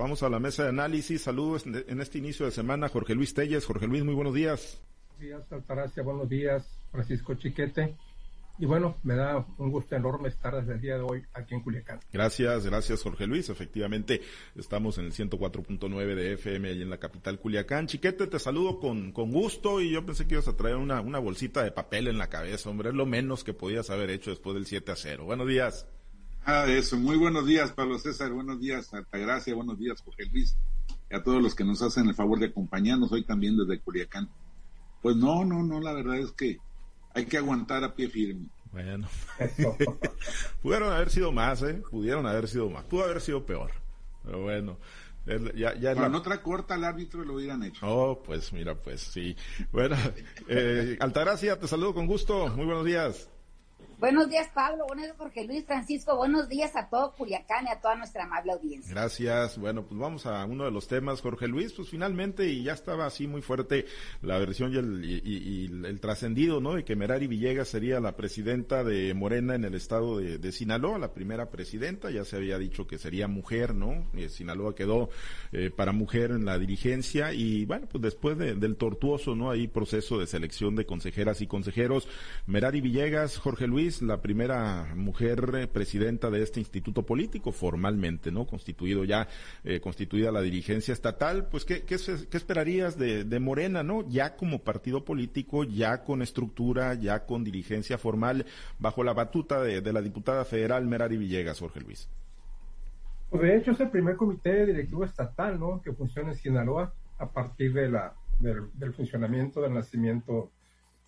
Vamos a la mesa de análisis. Saludos en este inicio de semana, Jorge Luis Telles. Jorge Luis, muy buenos días. Buenos días, Altagracia. Buenos días, Francisco Chiquete. Y bueno, me da un gusto enorme estar desde el día de hoy aquí en Culiacán. Gracias, gracias Jorge Luis. Efectivamente, estamos en el 104.9 de FM ahí en la capital Culiacán. Chiquete, te saludo con, con gusto y yo pensé que ibas a traer una, una bolsita de papel en la cabeza, hombre. Es lo menos que podías haber hecho después del 7 a 0. Buenos días. Ah, eso. Muy buenos días, Pablo César. Buenos días, Altagracia. Buenos días, Jorge Luis. Y a todos los que nos hacen el favor de acompañarnos hoy también desde Culiacán. Pues no, no, no, la verdad es que hay que aguantar a pie firme. Bueno, pudieron haber sido más, ¿eh? Pudieron haber sido más. Pudo haber sido peor. Pero bueno. Ya, ya Con otra corta al árbitro lo hubieran hecho. Oh, pues mira, pues sí. Bueno, eh, Altagracia, te saludo con gusto. Muy buenos días. Buenos días, Pablo. Buenos días, Jorge Luis Francisco. Buenos días a todo Culiacán y a toda nuestra amable audiencia. Gracias. Bueno, pues vamos a uno de los temas, Jorge Luis. Pues finalmente, y ya estaba así muy fuerte la versión y el, el trascendido, ¿no? De que Merari Villegas sería la presidenta de Morena en el estado de, Sinaloa, la primera presidenta. Ya se había dicho que sería mujer, ¿no? Eh, Sinaloa quedó eh, para mujer en la dirigencia. Y bueno, pues después del tortuoso, ¿no? Ahí proceso de selección de consejeras y consejeros, Merari Villegas, Jorge Luis, la primera mujer eh, presidenta de este instituto político, formalmente, ¿no? Constituido ya, eh, constituida la dirigencia estatal, pues, ¿qué, qué, esperarías de, Morena, ¿no? Ya como partido político, ya con estructura, ya con dirigencia formal, bajo la batuta de, la diputada federal Merari Villegas, Jorge Luis. Pues de hecho es el primer comité directivo estatal, ¿no? Que funciona en Sinaloa a partir de la, del funcionamiento, del nacimiento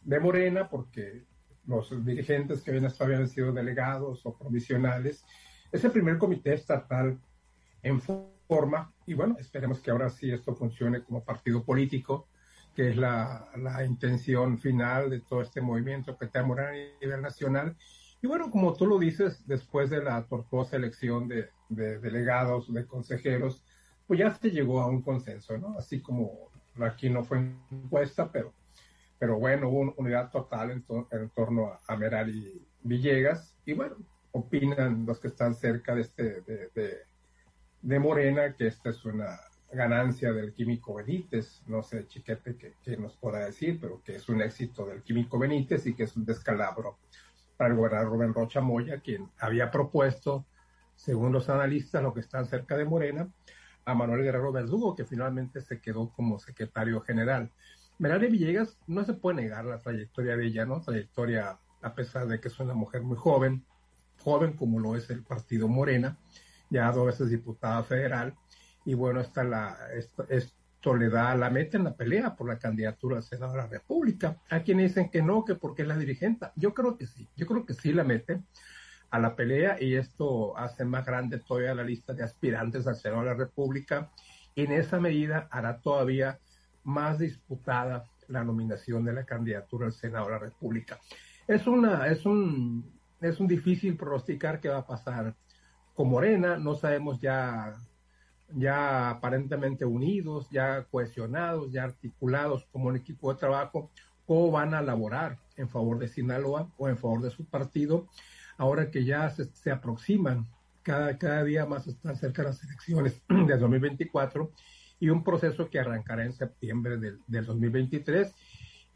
de Morena, porque los dirigentes que habían sido delegados o provisionales. Es el primer comité estatal en forma y bueno, esperemos que ahora sí esto funcione como partido político, que es la, la intención final de todo este movimiento que está Morena a nivel nacional. Y bueno, como tú lo dices, después de la tortuosa elección de, de delegados, de consejeros, pues ya se llegó a un consenso, ¿no? Así como aquí no fue encuesta, pero pero bueno, hubo unidad total en, torno a, Merari Villegas, y bueno, opinan los que están cerca de, este, de, Morena que esta es una ganancia del químico Benítez, no sé, chiquete, que, nos pueda decir, pero que es un éxito del químico Benítez y que es un descalabro para el gobernador Rubén Rocha Moya, quien había propuesto, según los analistas, lo que están cerca de Morena, a Manuel Guerrero Verdugo, que finalmente se quedó como secretario general. Merari Villegas no se puede negar la trayectoria de ella, ¿no? Trayectoria, a pesar de que es una mujer muy joven, joven como lo es el partido Morena, ya dos veces diputada federal, y bueno, esta la, esto, le da, la mete en la pelea por la candidatura al Senado de la República. Hay quienes dicen que no, que porque es la dirigente. Yo creo que sí, yo creo que sí la mete a la pelea y esto hace más grande todavía la lista de aspirantes al Senado de la República. Y en esa medida hará todavía más disputada la nominación de la candidatura al Senado de la República. Es una, es un, es un difícil pronosticar qué va a pasar con Morena, no sabemos ya, ya aparentemente unidos, ya cohesionados, ya articulados como un equipo de trabajo, cómo van a laborar en favor de Sinaloa o en favor de su partido, ahora que ya se, se aproximan, cada, cada día más están cerca las elecciones de 2024 y un proceso que arrancará en septiembre del, 2023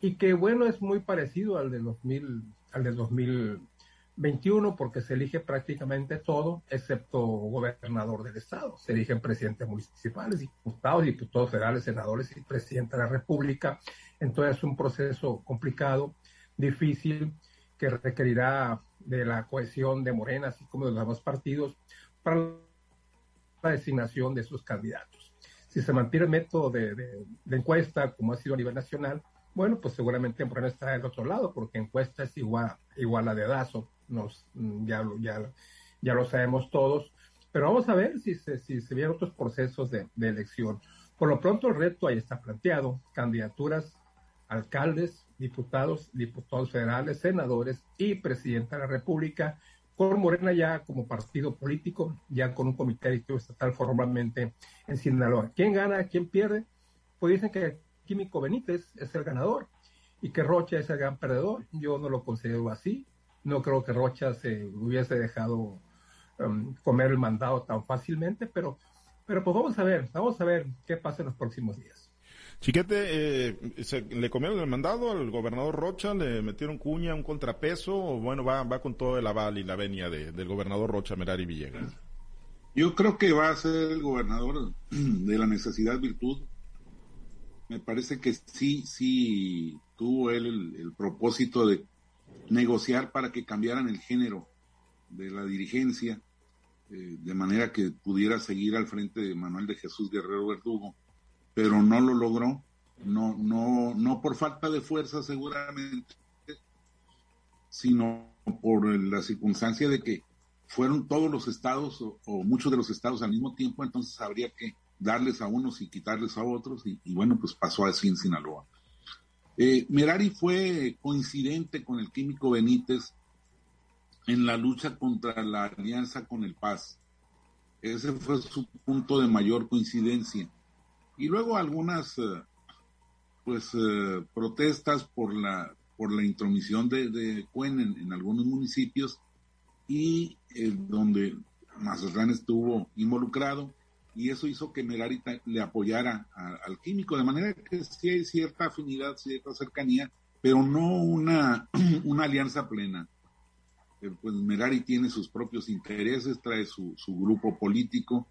y que bueno es muy parecido al de 2000 al del 2021 porque se elige prácticamente todo excepto gobernador del estado. Se eligen presidentes municipales diputados diputados federales senadores y presidente de la república. Entonces es un proceso complicado difícil que requerirá de la cohesión de Morena así como de los demás partidos para la designación de sus candidatos si se mantiene el método de, encuesta como ha sido a nivel nacional, bueno, pues seguramente Morena está del otro lado, porque encuesta es igual, igual a dedazo, nos, ya, ya, ya lo sabemos todos, pero vamos a ver si se, si se vienen otros procesos de, de elección. Por lo pronto el reto ahí está planteado, candidaturas, alcaldes, diputados, diputados federales, senadores y presidenta de la República, con Morena ya como partido político, ya con un comité directivo estatal formalmente en Sinaloa. ¿Quién gana? ¿Quién pierde? Pues dicen que Químico Benítez es el ganador y que Rocha es el gran perdedor. Yo no lo considero así. No creo que Rocha se hubiese dejado um, comer el mandado tan fácilmente, pero Pero pues vamos a ver, vamos a ver qué pasa en los próximos días. Chiquete, eh, ¿le comieron el mandado al gobernador Rocha? ¿Le metieron cuña, un contrapeso? ¿O bueno, va, va con todo el aval y la venia del gobernador Rocha Merari Villegas? Yo creo que va a ser el gobernador de la necesidad virtud. Me parece que sí, sí tuvo él el propósito de negociar para que cambiaran el género de la dirigencia, eh, de manera que pudiera seguir al frente de Manuel de Jesús Guerrero Verdugo, pero no lo logró, no, no, no por falta de fuerza seguramente, sino por la circunstancia de que fueron todos los estados o, muchos de los estados al mismo tiempo, entonces habría que darles a unos y quitarles a otros, y, bueno, pues pasó así en Sinaloa. Eh, Merari fue coincidente con el químico Benítez en la lucha contra la alianza con el Paz. Ese fue su punto de mayor coincidencia. Y luego algunas eh, pues eh, protestas por la por la intromisión de, Cuen en, algunos municipios y eh, donde Mazatlán estuvo involucrado y eso hizo que Merari le apoyara al químico, de manera que sí hay cierta afinidad, cierta cercanía, pero no una, una alianza plena. Eh, pues Merari tiene sus propios intereses, trae su, su grupo político,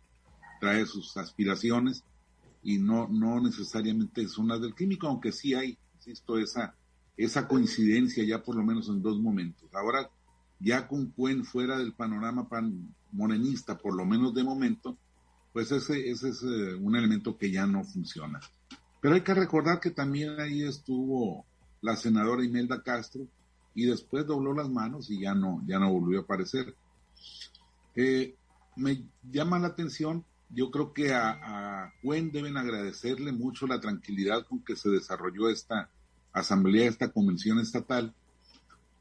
trae sus aspiraciones y no, no necesariamente son las del químico, aunque sí hay, insisto, esa, esa coincidencia ya por lo menos en dos momentos. Ahora, ya con Cuen fuera del panorama pan morenista, por lo menos de momento, pues ese, ese es eh, un elemento que ya no funciona. Pero hay que recordar que también ahí estuvo la senadora Imelda Castro, y después dobló las manos y ya no, ya no volvió a aparecer. Eh, me llama la atención, yo creo que a, a deben agradecerle mucho la tranquilidad con que se desarrolló esta asamblea, esta convención estatal,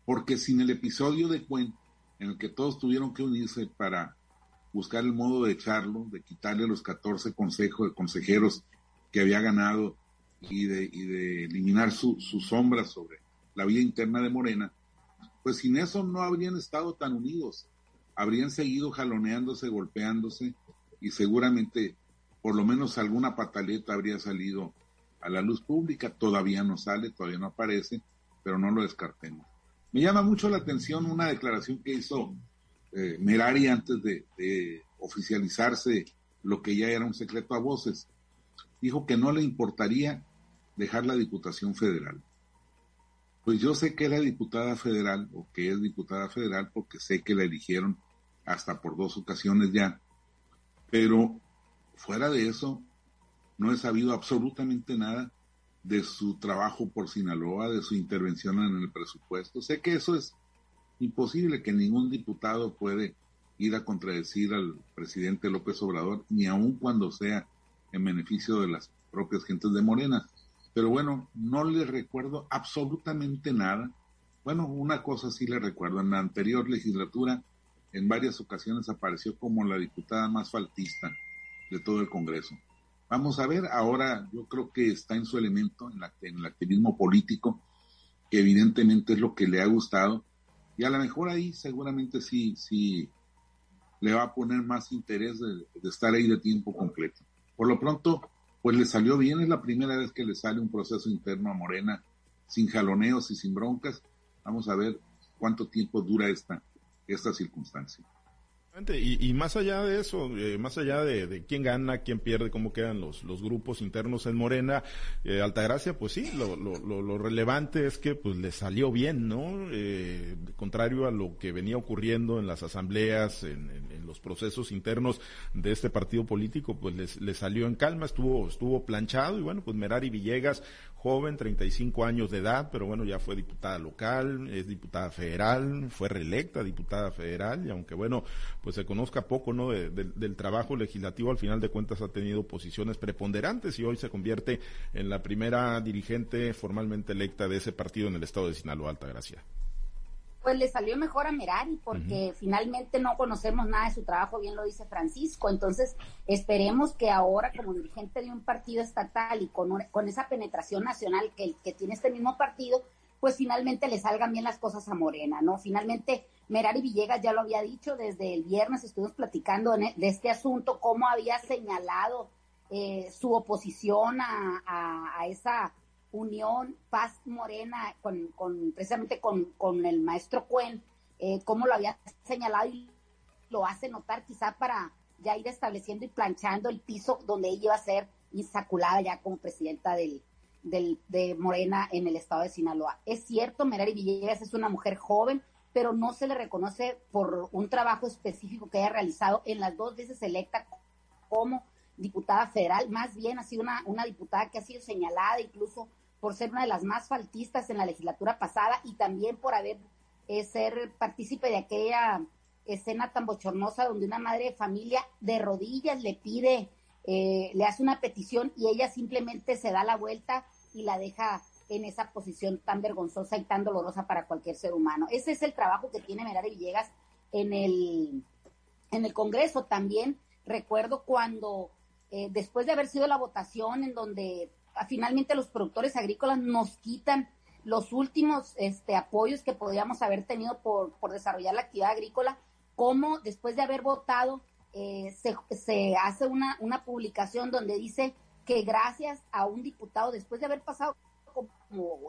porque sin el episodio de Cuen, en el que todos tuvieron que unirse para buscar el modo de echarlo, de quitarle los 14 consejos, consejeros que había ganado y de, y de eliminar su, su sombra sobre la vida interna de Morena, pues sin eso no habrían estado tan unidos, habrían seguido jaloneándose, golpeándose y seguramente por lo menos alguna pataleta habría salido a la luz pública, todavía no sale, todavía no aparece, pero no lo descartemos. Me llama mucho la atención una declaración que hizo eh, Merari antes de, de oficializarse lo que ya era un secreto a voces. Dijo que no le importaría dejar la Diputación Federal. Pues yo sé que era diputada federal o que es diputada federal porque sé que la eligieron hasta por dos ocasiones ya. Pero fuera de eso, no he sabido absolutamente nada de su trabajo por Sinaloa, de su intervención en el presupuesto. Sé que eso es imposible, que ningún diputado puede ir a contradecir al presidente López Obrador, ni aun cuando sea en beneficio de las propias gentes de Morena. Pero bueno, no le recuerdo absolutamente nada. Bueno, una cosa sí le recuerdo. En la anterior legislatura, en varias ocasiones apareció como la diputada más faltista de todo el Congreso. Vamos a ver, ahora yo creo que está en su elemento, en, el activismo político, que evidentemente es lo que le ha gustado. Y a lo mejor ahí seguramente sí, sí le va a poner más interés de estar ahí de tiempo completo. Por lo pronto, pues le salió bien, es la primera vez que le sale un proceso interno a Morena sin jaloneos y sin broncas. Vamos a ver cuánto tiempo dura esta, esta circunstancia. Y, más allá de eso, eh, más allá de, quién gana, quién pierde, cómo quedan los, los grupos internos en Morena, eh, Altagracia, pues sí, lo, lo, lo, relevante es que pues le salió bien, ¿no? Eh, contrario a lo que venía ocurriendo en las asambleas, en, en, los procesos internos de este partido político, pues le salió en calma, estuvo, estuvo planchado y bueno, pues Merari Villegas, joven, 35 años de edad, pero bueno, ya fue diputada local, es diputada federal, fue reelecta diputada federal y aunque bueno, pues se conozca poco, ¿no? del trabajo legislativo, al final de cuentas ha tenido posiciones preponderantes y hoy se convierte en la primera dirigente formalmente electa de ese partido en el estado de Sinaloa, Altagracia pues le salió mejor a Merari porque finalmente no conocemos nada de su trabajo, bien lo dice Francisco. Entonces, esperemos que ahora como dirigente de un partido estatal y con, con esa penetración nacional que, que tiene este mismo partido, pues finalmente le salgan bien las cosas a Morena, ¿no? Finalmente Merari Villegas ya lo había dicho, desde el viernes estuvimos platicando e, de este asunto, cómo había señalado eh, su oposición a, esa unión Paz Morena con, precisamente con, el maestro Cuen, eh, cómo lo había señalado y lo hace notar quizá para ya ir estableciendo y planchando el piso donde ella iba a ser insaculada ya como presidenta del, del, de Morena en el estado de Sinaloa. Es cierto, Merari Villegas es una mujer joven, pero no se le reconoce por un trabajo específico que haya realizado en las dos veces electa como diputada federal, más bien ha sido una, una diputada que ha sido señalada incluso por ser una de las más faltistas en la legislatura pasada y también por haber eh, ser partícipe de aquella escena tan bochornosa donde una madre de familia de rodillas le pide, eh, le hace una petición y ella simplemente se da la vuelta y la deja en esa posición tan vergonzosa y tan dolorosa para cualquier ser humano. Ese es el trabajo que tiene Merari Villegas en el, en el Congreso. También recuerdo cuando, eh, después de haber sido la votación en donde ah, finalmente los productores agrícolas nos quitan los últimos este, apoyos que podríamos haber tenido por, por desarrollar la actividad agrícola, cómo después de haber votado eh, se, hace una, una publicación donde dice que gracias a un diputado, después de haber pasado como,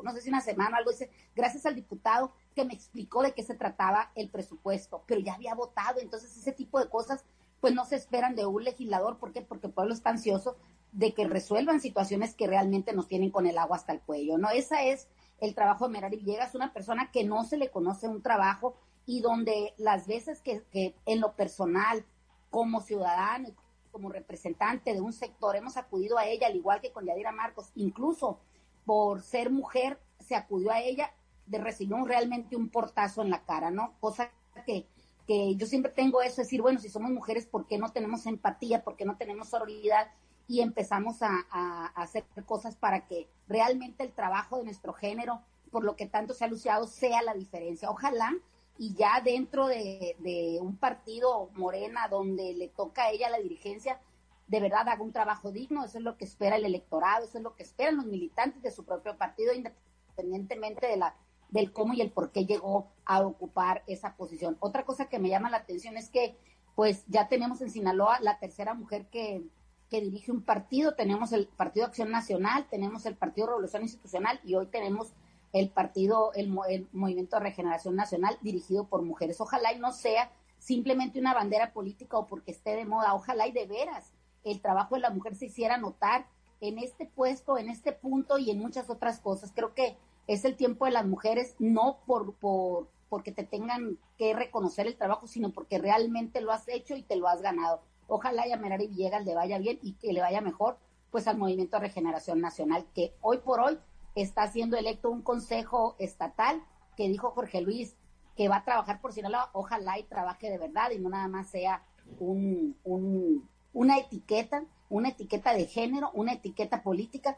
no sé si una semana o algo, dice, gracias al diputado que me explicó de qué se trataba el presupuesto, pero ya había votado, entonces ese tipo de cosas pues no se esperan de un legislador, ¿por qué? Porque el pueblo está ansioso de que resuelvan situaciones que realmente nos tienen con el agua hasta el cuello, ¿no? Esa es el trabajo de Merari Villegas, una persona que no se le conoce un trabajo y donde las veces que, en lo personal, como ciudadano, como representante de un sector, hemos acudido a ella, al igual que con Yadira Marcos, incluso por ser mujer, se acudió a ella, de recibió realmente un portazo en la cara, ¿no? Cosa que, que yo siempre tengo eso, decir, bueno, si somos mujeres, ¿por qué no tenemos empatía? ¿Por qué no tenemos sororidad? Y empezamos a, a hacer cosas para que realmente el trabajo de nuestro género, por lo que tanto se ha luciado, sea la diferencia. Ojalá y ya dentro de, un partido morena donde le toca a ella la dirigencia, de verdad haga un trabajo digno, eso es lo que espera el electorado, eso es lo que esperan los militantes de su propio partido, independientemente de la del cómo y el por qué llegó a ocupar esa posición. Otra cosa que me llama la atención es que pues ya tenemos en Sinaloa la tercera mujer que, que dirige un partido, tenemos el Partido Acción Nacional, tenemos el Partido Revolución Institucional y hoy tenemos el partido, el, Movimiento de Regeneración Nacional dirigido por mujeres. Ojalá y no sea simplemente una bandera política o porque esté de moda, ojalá y de veras el trabajo de la mujer se hiciera notar en este puesto, en este punto y en muchas otras cosas. Creo que es el tiempo de las mujeres, no por, por porque te tengan que reconocer el trabajo, sino porque realmente lo has hecho y te lo has ganado. Ojalá y a Merari Villegas le vaya bien y que le vaya mejor, pues al Movimiento de Regeneración Nacional, que hoy por hoy está siendo electo un consejo estatal que dijo Jorge Luis que va a trabajar por Sinaloa, ojalá y trabaje de verdad y no nada más sea un, un, una etiqueta, una etiqueta de género, una etiqueta política,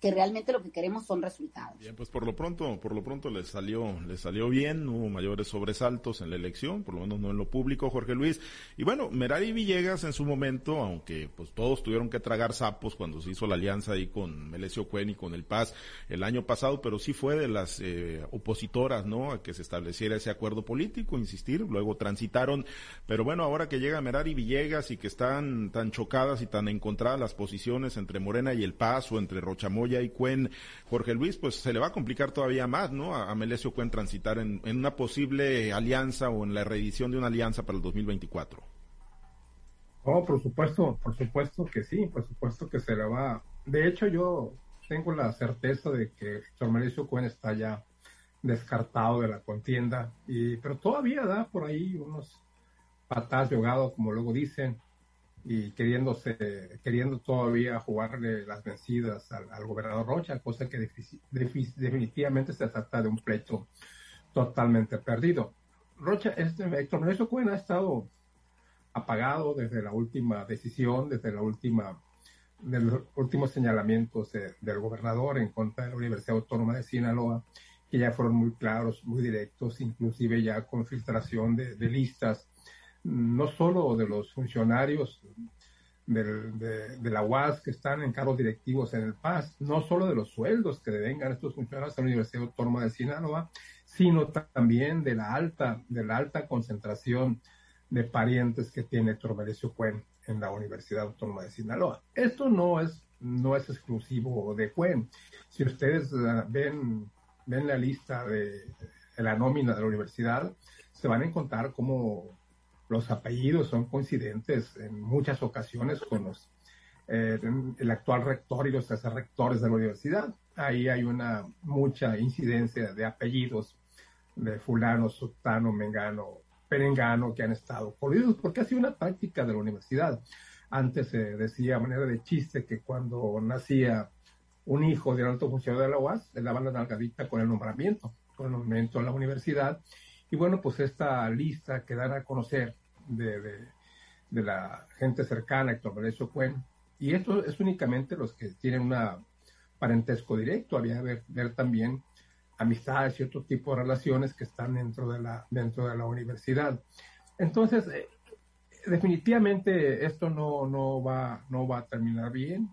que realmente lo que queremos son resultados. Bien, pues por lo pronto, por lo pronto le salió, le salió bien, no hubo mayores sobresaltos en la elección, por lo menos no en lo público, Jorge Luis. Y bueno, Merari Villegas en su momento, aunque pues todos tuvieron que tragar sapos cuando se hizo la alianza ahí con Melesio Cuen y con el Paz el año pasado, pero sí fue de las eh, opositoras, ¿no? A que se estableciera ese acuerdo político, insistir, luego transitaron, pero bueno, ahora que llega Merari Villegas y que están tan chocadas y tan encontradas las posiciones entre Morena y el Paz o entre Rochamoy y Cuen, Jorge Luis, pues se le va a complicar todavía más, ¿no? A, Melesio Cuen transitar en, una posible alianza o en la reedición de una alianza para el 2024. Oh, por supuesto, por supuesto que sí, por supuesto que se le va. De hecho, yo tengo la certeza de que Héctor Melesio Cuen está ya descartado de la contienda, y, pero todavía da por ahí unos patas de ahogado, como luego dicen, y queriéndose, queriendo todavía jugarle las vencidas al, gobernador Rocha, cosa que definitivamente se trata de un pleito totalmente perdido. Rocha, este, Héctor Menezes Cuen ha estado apagado desde la última decisión, desde la última, de los últimos señalamientos del gobernador en contra de la Universidad Autónoma de Sinaloa, que ya fueron muy claros, muy directos, inclusive ya con filtración de listas no solo de los funcionarios de, la UAS que están en cargos directivos en el PAS, no solo de los sueldos que devengan estos funcionarios de la Universidad Autónoma de Sinaloa, sino también de la alta, de la alta concentración de parientes que tiene Héctor Cuen en la Universidad Autónoma de Sinaloa. Esto no es, no es exclusivo de Cuen. Si ustedes ah, ven, ven la lista de, de la nómina de la universidad, se van a encontrar como los apellidos son coincidentes en muchas ocasiones con los, eh, el actual rector y los rectores de la universidad. Ahí hay una mucha incidencia de apellidos de fulano, sultano, mengano, perengano que han estado corridos, porque ha sido una práctica de la universidad. Antes se decía a manera de chiste que cuando nacía un hijo de alto funcionario de la UAS, le daban la nalgadita con el nombramiento, con el nombramiento en la universidad, y bueno, pues esta lista que dan a conocer de, de, la gente cercana, Héctor Valerio Cuen, y esto es únicamente los que tienen un parentesco directo, había que ver, ver, también amistades y otro tipo de relaciones que están dentro de la, dentro de la universidad. Entonces, eh, definitivamente esto no, no, va, no va a terminar bien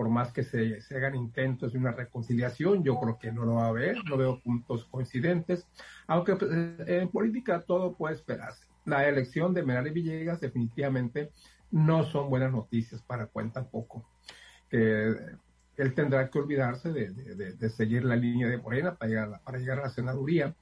por más que se, se, hagan intentos de una reconciliación, yo creo que no lo va a haber, no veo puntos coincidentes, aunque pues, en política todo puede esperarse. La elección de Merari Villegas definitivamente no son buenas noticias para Cuen tampoco. Que él tendrá que olvidarse de, de, seguir la línea de Morena para llegar, para llegar a la senaduría,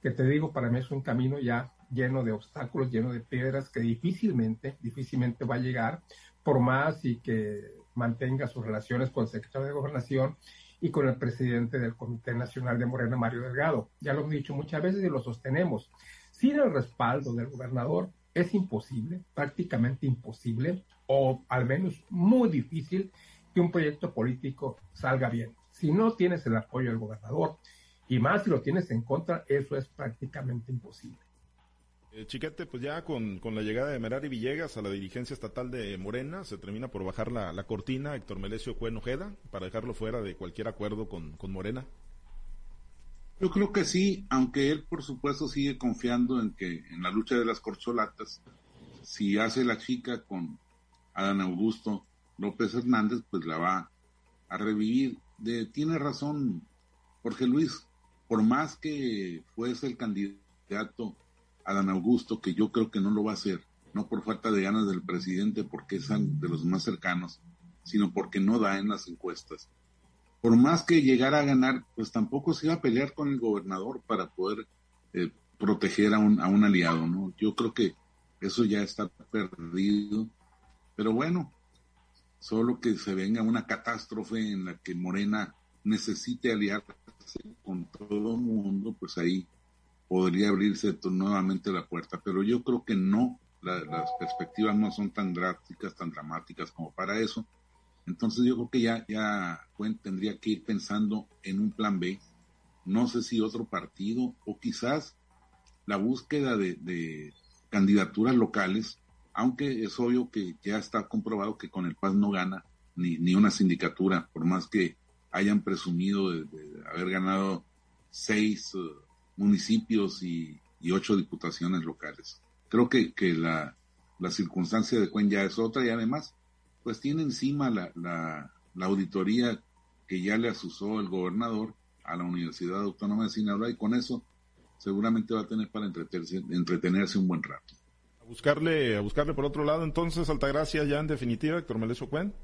que te digo, para mí es un camino ya lleno de obstáculos, lleno de piedras que difícilmente, difícilmente va a llegar, por más y que mantenga sus relaciones con el secretario de Gobernación y con el presidente del Comité Nacional de Morena, Mario Delgado. Ya lo hemos dicho muchas veces y lo sostenemos. Sin el respaldo del gobernador es imposible, prácticamente imposible, o al menos muy difícil, que un proyecto político salga bien. Si no tienes el apoyo del gobernador, y más si lo tienes en contra, eso es prácticamente imposible. Eh, Chiquete, pues ya con, la llegada de Merari Villegas a la dirigencia estatal de Morena, se termina por bajar la, cortina Héctor Melesio Cuen Ojeda para dejarlo fuera de cualquier acuerdo con, Morena. Yo creo que sí, aunque él por supuesto sigue confiando en que en la lucha de las corcholatas, si hace la chica con Adán Augusto López Hernández, pues la va a revivir. De, tiene razón Jorge Luis, por más que fuese el candidato Adán Augusto, que yo creo que no lo va a hacer, no por falta de ganas del presidente, porque es de los más cercanos, sino porque no da en las encuestas. Por más que llegara a ganar, pues tampoco se iba a pelear con el gobernador para poder eh, proteger a un, a un aliado, ¿no? Yo creo que eso ya está perdido. Pero bueno, solo que se venga una catástrofe en la que Morena necesite aliarse con todo el mundo, pues ahí podría abrirse nuevamente la puerta, pero yo creo que no, las perspectivas no son tan drásticas, tan dramáticas como para eso. Entonces yo creo que ya, ya tendría que ir pensando en un plan B, no sé si otro partido o quizás la búsqueda de, candidaturas locales, aunque es obvio que ya está comprobado que con el PAS no gana ni, ni una sindicatura, por más que hayan presumido de, haber ganado seis municipios y, ocho diputaciones locales. Creo que, que la, la, circunstancia de Cuen ya es otra y además, pues tiene encima la, la, la auditoría que ya le asusó el gobernador a la Universidad Autónoma de Sinaloa y con eso seguramente va a tener para entretenerse, entretenerse un buen rato. A buscarle, a buscarle por otro lado entonces, Altagracia ya en definitiva, Héctor Melesio Cuen.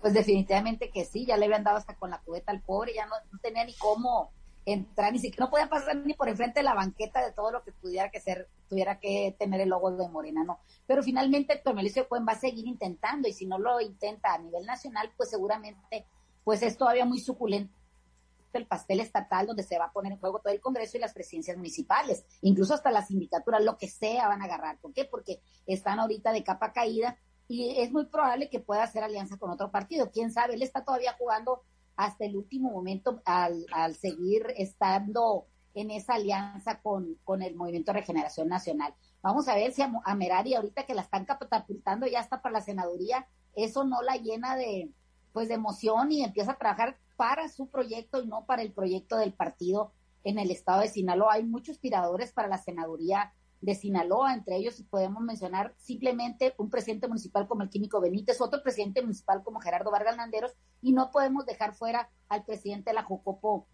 Pues definitivamente que sí, ya le habían dado hasta con la cubeta al pobre, ya no, no tenía ni cómo entrar, ni siquiera no podía pasar ni por enfrente de la banqueta de todo lo que pudiera que ser, tuviera que tener el logo de Morena, no. Pero finalmente Melissa Cuen va a seguir intentando y si no lo intenta a nivel nacional, pues seguramente pues es todavía muy suculento el pastel estatal donde se va a poner en juego todo el Congreso y las presidencias municipales, incluso hasta las sindicaturas, lo que sea van a agarrar. ¿Por qué? Porque están ahorita de capa caída y es muy probable que pueda hacer alianza con otro partido. ¿Quién sabe? Él está todavía jugando hasta el último momento al, al seguir estando en esa alianza con, con, el Movimiento Regeneración Nacional. Vamos a ver si a, Merari ahorita que la están catapultando ya está para la senaduría, eso no la llena de pues de emoción y empieza a trabajar para su proyecto y no para el proyecto del partido en el estado de Sinaloa. Hay muchos tiradores para la senaduría de Sinaloa, entre ellos podemos mencionar simplemente un presidente municipal como el Químico Benítez, otro presidente municipal como Gerardo Vargas Landeros, y no podemos dejar fuera al presidente de la Jocopo,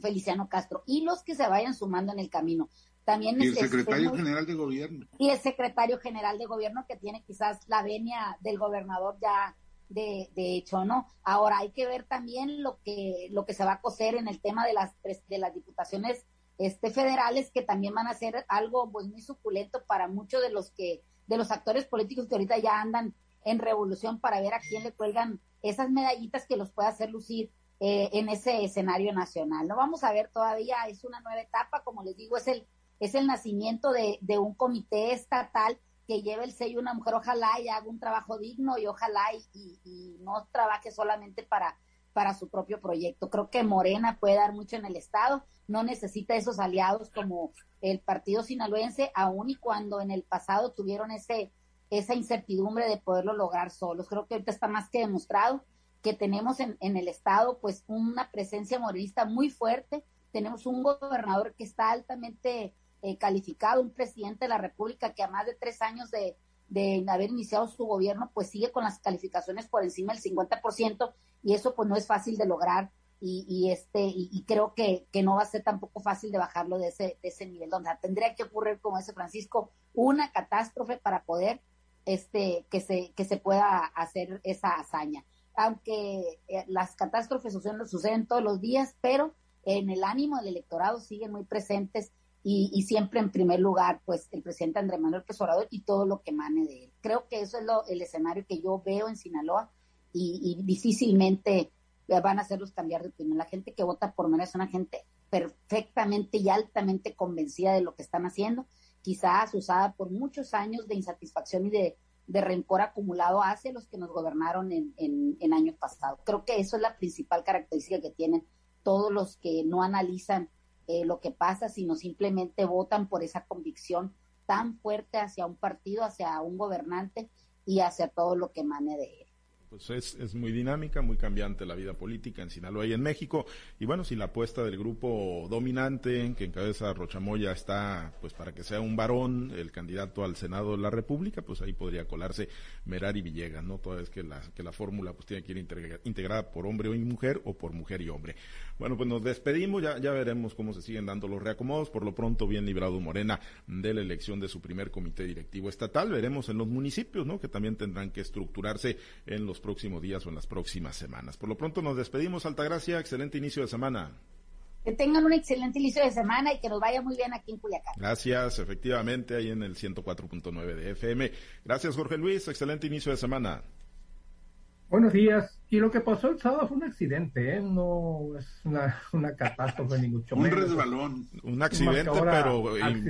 Feliciano Castro, y los que se vayan sumando en el camino. También y el secretario general de gobierno. Y el secretario general de gobierno que tiene quizás la venia del gobernador ya de, de, hecho, ¿no? Ahora hay que ver también lo que, lo que se va a coser en el tema de las, de las diputaciones este, federales que también van a ser algo pues muy suculento para muchos de los que, de los actores políticos que ahorita ya andan en revolución para ver a quién le cuelgan esas medallitas que los pueda hacer lucir eh, en ese escenario nacional. No vamos a ver todavía, es una nueva etapa, como les digo, es el, es el nacimiento de, de un comité estatal que lleve el sello una mujer, ojalá y haga un trabajo digno y ojalá y no trabaje solamente para para su propio proyecto. Creo que Morena puede dar mucho en el Estado, no necesita esos aliados como el partido sinaloense, aun y cuando en el pasado tuvieron ese, esa incertidumbre de poderlo lograr solos. Creo que ahorita está más que demostrado que tenemos en, en el Estado pues una presencia morenista muy fuerte, tenemos un gobernador que está altamente eh, calificado, un presidente de la República que a más de tres años de, de haber iniciado su gobierno, pues sigue con las calificaciones por encima del 50% y eso pues no es fácil de lograr y, y este y, creo que, que, no va a ser tampoco fácil de bajarlo de ese, de ese nivel, donde tendría que ocurrir, como dice Francisco, una catástrofe para poder este que se, que se pueda hacer esa hazaña. Aunque eh, las catástrofes suceden, suceden todos los días, pero en el ánimo del electorado siguen muy presentes y, siempre en primer lugar, pues el presidente Andrés Manuel López y todo lo que mane de él. Creo que eso es lo, el escenario que yo veo en Sinaloa y, difícilmente van a hacerlos cambiar de opinión. La gente que vota por Morena es una gente perfectamente y altamente convencida de lo que están haciendo, quizás usada por muchos años de insatisfacción y de, rencor acumulado hacia los que nos gobernaron en, en años pasados. Creo que eso es la principal característica que tienen todos los que no analizan eh, lo que pasa, sino simplemente votan por esa convicción tan fuerte hacia un partido, hacia un gobernante y hacia todo lo que emane de él. Pues es, muy dinámica, muy cambiante la vida política en Sinaloa y en México. Y bueno, si la apuesta del grupo dominante que encabeza Rochamoya está, pues para que sea un varón el candidato al Senado de la República, pues ahí podría colarse Merari Villegas, ¿no? Toda vez que la, que la fórmula pues tiene que ir integrada por hombre y mujer o por mujer y hombre. Bueno, pues nos despedimos, ya, ya veremos cómo se siguen dando los reacomodos. Por lo pronto, bien librado Morena de la elección de su primer comité directivo estatal. Veremos en los municipios, ¿no? Que también tendrán que estructurarse en los próximos días o en las próximas semanas. Por lo pronto nos despedimos, Altagracia. Excelente inicio de semana. Que tengan un excelente inicio de semana y que nos vaya muy bien aquí en Culiacán. Gracias, efectivamente, ahí en el 104.9 de FM. Gracias, Jorge Luis. Excelente inicio de semana. Buenos días. Y lo que pasó el sábado fue un accidente, ¿eh? No es una, una catástrofe ni mucho menos. Un resbalón. Un accidente, pero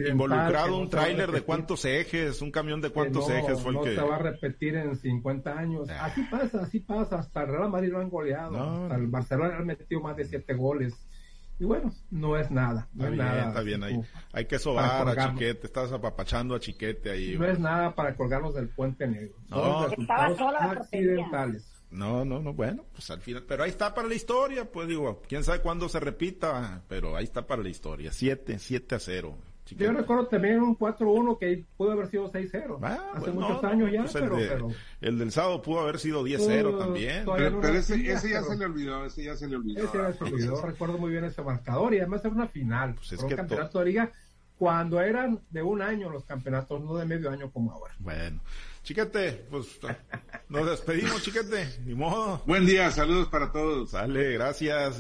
involucrado un tráiler de cuántos ejes, un camión de cuántos ejes fue el que... No se va a repetir en 50 años. Así pasa, así pasa. Hasta el Real Madrid lo han goleado. hasta el Barcelona han metido más de siete goles. Y bueno, no es nada. No está es bien, nada. Está bien ahí. Hay que sobar a Chiquete. Estás apapachando a Chiquete ahí. No es nada para colgarnos del puente negro. No. Estaba sola accidentales. No, no, no, bueno, pues al final, pero ahí está para la historia, pues digo, quién sabe cuándo se repita, pero ahí está para la historia, 7, 7 a 0. Yo recuerdo también un 4-1 que pudo haber sido 6-0. Ah, Hace pues muchos años ya, pues pero, el, pero, el, del sábado pudo haber sido 10-0 también. Pero, pero ese, ese, ya se le olvidó, ese ya se le olvidó. Ese ya se le olvidó, recuerdo muy bien ese marcador y además era una final. Pues es un que campeonato de liga cuando eran de un año los campeonatos, no de medio año como ahora. Bueno. Chiquete, pues nos despedimos, chiquete, ni modo. Buen día, saludos para todos. Sale, gracias.